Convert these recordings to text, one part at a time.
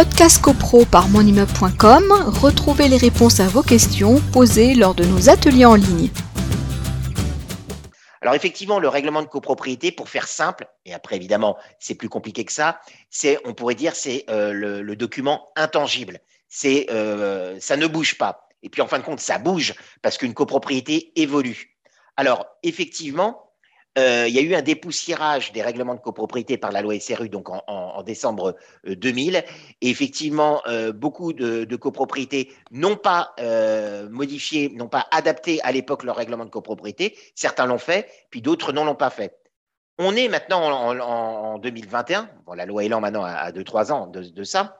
podcast copro par monimmeuble.com, retrouvez les réponses à vos questions posées lors de nos ateliers en ligne. Alors effectivement, le règlement de copropriété, pour faire simple, et après évidemment c'est plus compliqué que ça, c'est, on pourrait dire, c'est euh, le, document intangible. C'est, euh, ça ne bouge pas. Et puis en fin de compte, ça bouge parce qu'une copropriété évolue. Alors effectivement, euh, il y a eu un dépoussiérage des règlements de copropriété par la loi SRU donc en, décembre 2000. Euh, Et effectivement, euh, beaucoup de, copropriétés n'ont pas modifié, n'ont pas adapté à l'époque leur règlement de copropriété. Certains l'ont fait, puis d'autres non l'ont pas fait. On est maintenant en, 2021. Bon, la loi Elan maintenant a 2-3 ans de ça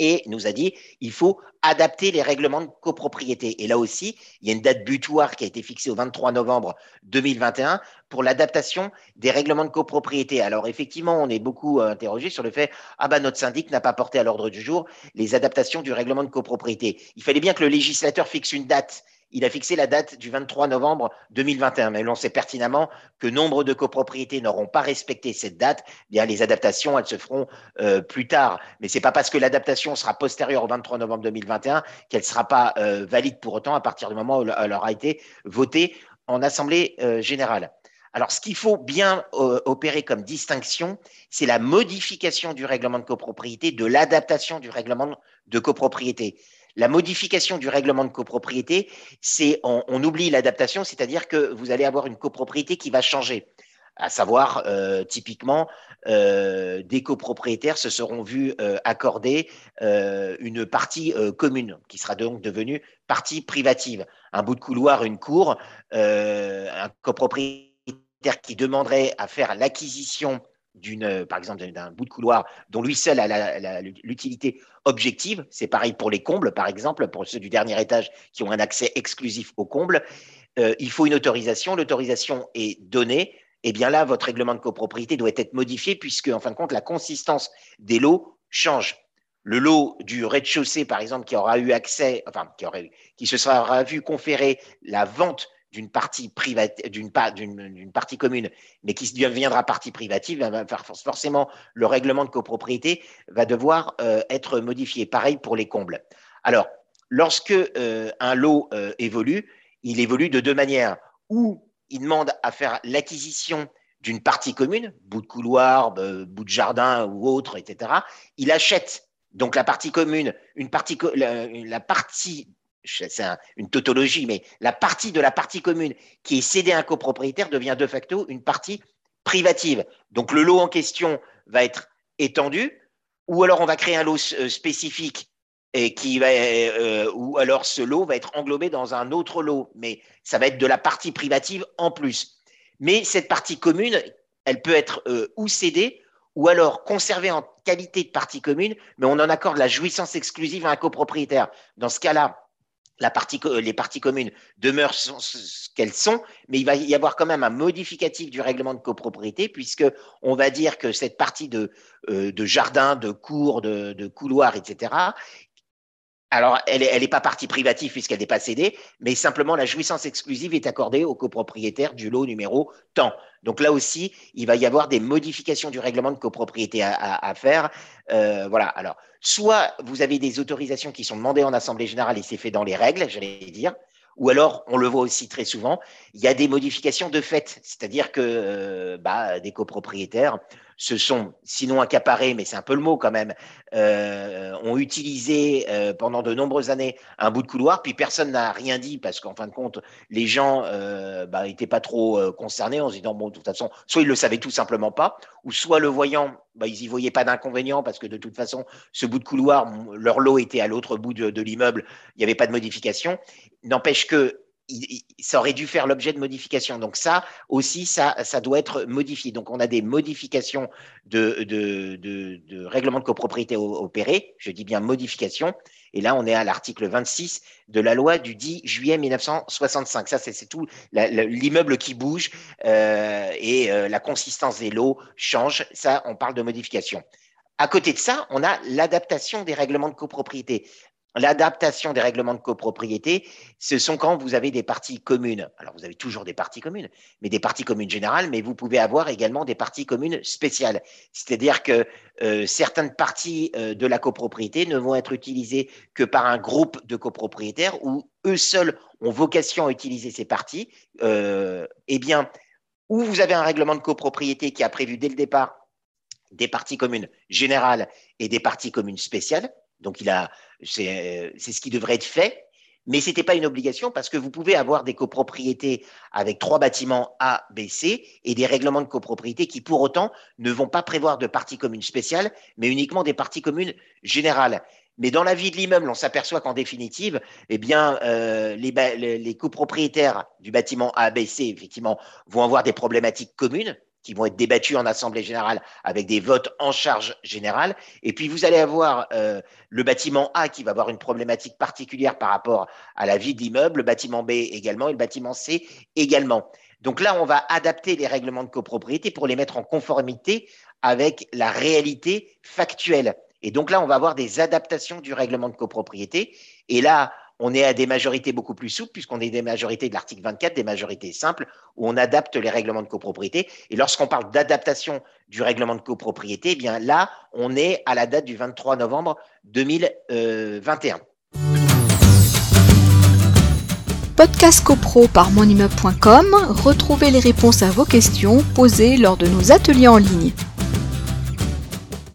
et nous a dit il faut adapter les règlements de copropriété. Et là aussi, il y a une date butoir qui a été fixée au 23 novembre 2021 pour l'adaptation des règlements de copropriété. Alors effectivement, on est beaucoup euh, interrogé sur le fait ah bah notre syndic n'a pas porté à l'ordre du jour les adaptations du règlement de copropriété. Il fallait bien que le législateur fixe une date il a fixé la date du 23 novembre 2021. Mais l'on sait pertinemment que nombre de copropriétés n'auront pas respecté cette date. Eh les adaptations, elles se feront euh, plus tard. Mais c'est pas parce que l'adaptation sera postérieure au 23 novembre 2021 qu'elle ne sera pas euh, valide pour autant à partir du moment où elle aura été votée en Assemblée euh, générale. Alors, ce qu'il faut bien opérer comme distinction, c'est la modification du règlement de copropriété de l'adaptation du règlement de copropriété. La modification du règlement de copropriété, c'est on, oublie l'adaptation, c'est-à-dire que vous allez avoir une copropriété qui va changer à savoir euh, typiquement euh, des copropriétaires se seront vus euh, accorder une partie commune qui sera donc devenue partie privative. Un bout de couloir, une cour, un copropriétaire qui demanderait à faire l'acquisition d'une, euh, par exemple, d'un bout de couloir dont lui seul a l'utilité objective. C'est pareil pour les combles, par exemple, pour ceux du dernier étage qui ont un accès exclusif aux combles. Euh, il faut une autorisation. L'autorisation est donnée. Eh bien là, votre règlement de copropriété doit être modifié puisque, en fin de compte, la consistance des lots change. Le lot du rez-de-chaussée, par exemple, qui aura eu accès, enfin, qui, aurait, qui se sera vu conférer la vente d'une partie d'une partie commune, mais qui deviendra partie privative, forcément le règlement de copropriété va devoir euh, être modifié. Pareil pour les combles. Alors, lorsque euh, un lot euh, évolue, il évolue de deux manières. Ou il demande à faire l'acquisition d'une partie commune, bout de couloir, bout de jardin ou autre, etc. Il achète donc la partie commune, une partie, la partie c'est une tautologie, mais la partie de la partie commune qui est cédée à un copropriétaire devient de facto une partie privative. Donc le lot en question va être étendu, ou alors on va créer un lot euh, spécifique et qui va, euh, ou alors ce lot va être englobé dans un autre lot, mais ça va être de la partie privative en plus. Mais cette partie commune, elle peut être euh, ou cédée ou alors conservée en qualité de partie commune, mais on en accorde la jouissance exclusive à un copropriétaire. Dans ce cas-là, les parties communes demeurent ce qu'elles sont, mais il va y avoir quand même un modificatif du règlement de copropriété, puisque on va dire que cette partie de, euh, jardin, de cours, de, de couloir, etc., alors, elle n'est pas partie privative puisqu'elle n'est pas cédée, mais simplement la jouissance exclusive est accordée au copropriétaire du lot numéro tant. Donc là aussi, il va y avoir des modifications du règlement de copropriété à, faire. Euh, voilà. Alors, soit vous avez des autorisations qui sont demandées en assemblée générale et c'est fait dans les règles, j'allais dire, ou alors, on le voit aussi très souvent, il y a des modifications de fait, c'est-à-dire que euh, bah, des copropriétaires se sont, sinon accaparés, mais c'est un peu le mot quand même, euh, ont utilisé euh, pendant de nombreuses années un bout de couloir, puis personne n'a rien dit parce qu'en fin de compte, les gens n'étaient bah, pas trop concernés en se disant, bon, de toute façon, soit ils le savaient tout simplement pas, ou soit le voyant, bah, ils n'y voyaient pas d'inconvénient parce que de toute façon, ce bout de couloir, leur lot était à l'autre bout de, l'immeuble, il n'y avait pas de modification. N'empêche que ça aurait dû faire l'objet de modifications. Donc ça aussi, ça, doit être modifié. Donc on a des modifications de, de, de copropriété opérées, je dis bien modifications, et là on est à l'article 26 de la loi du 10 juillet 1965. Ça, c'est tout l'immeuble qui bouge euh, et euh, la consistance des lots change. Ça, on parle de modification. À côté de ça, on a l'adaptation des règlements de copropriété. L'adaptation des règlements de copropriété, ce sont quand vous avez des parties communes. Alors, vous avez toujours des parties communes, mais des parties communes générales, mais vous pouvez avoir également des parties communes spéciales. C'est-à-dire que euh, certaines parties euh, de la copropriété ne vont être utilisées que par un groupe de copropriétaires où eux seuls ont vocation à utiliser ces parties. Euh, eh bien, où vous avez un règlement de copropriété qui a prévu dès le départ des parties communes générales et des parties communes spéciales, donc, il a, c'est, ce qui devrait être fait. Mais ce n'était pas une obligation parce que vous pouvez avoir des copropriétés avec trois bâtiments A, B, C et des règlements de copropriété qui, pour autant, ne vont pas prévoir de parties communes spéciales, mais uniquement des parties communes générales. Mais dans la vie de l'immeuble, on s'aperçoit qu'en définitive, eh bien, euh, les, les copropriétaires du bâtiment A, B, C, effectivement, vont avoir des problématiques communes qui vont être débattus en assemblée générale avec des votes en charge générale. Et puis vous allez avoir euh, le bâtiment A qui va avoir une problématique particulière par rapport à la vie de l'immeuble, le bâtiment B également et le bâtiment C également. Donc là, on va adapter les règlements de copropriété pour les mettre en conformité avec la réalité factuelle. Et donc là, on va avoir des adaptations du règlement de copropriété. Et là, on est à des majorités beaucoup plus souples, puisqu'on est des majorités de l'article 24, des majorités simples, où on adapte les règlements de copropriété. Et lorsqu'on parle d'adaptation du règlement de copropriété, eh bien là, on est à la date du 23 novembre 2021. Podcast CoPro par monimmeuble.com, retrouvez les réponses à vos questions posées lors de nos ateliers en ligne.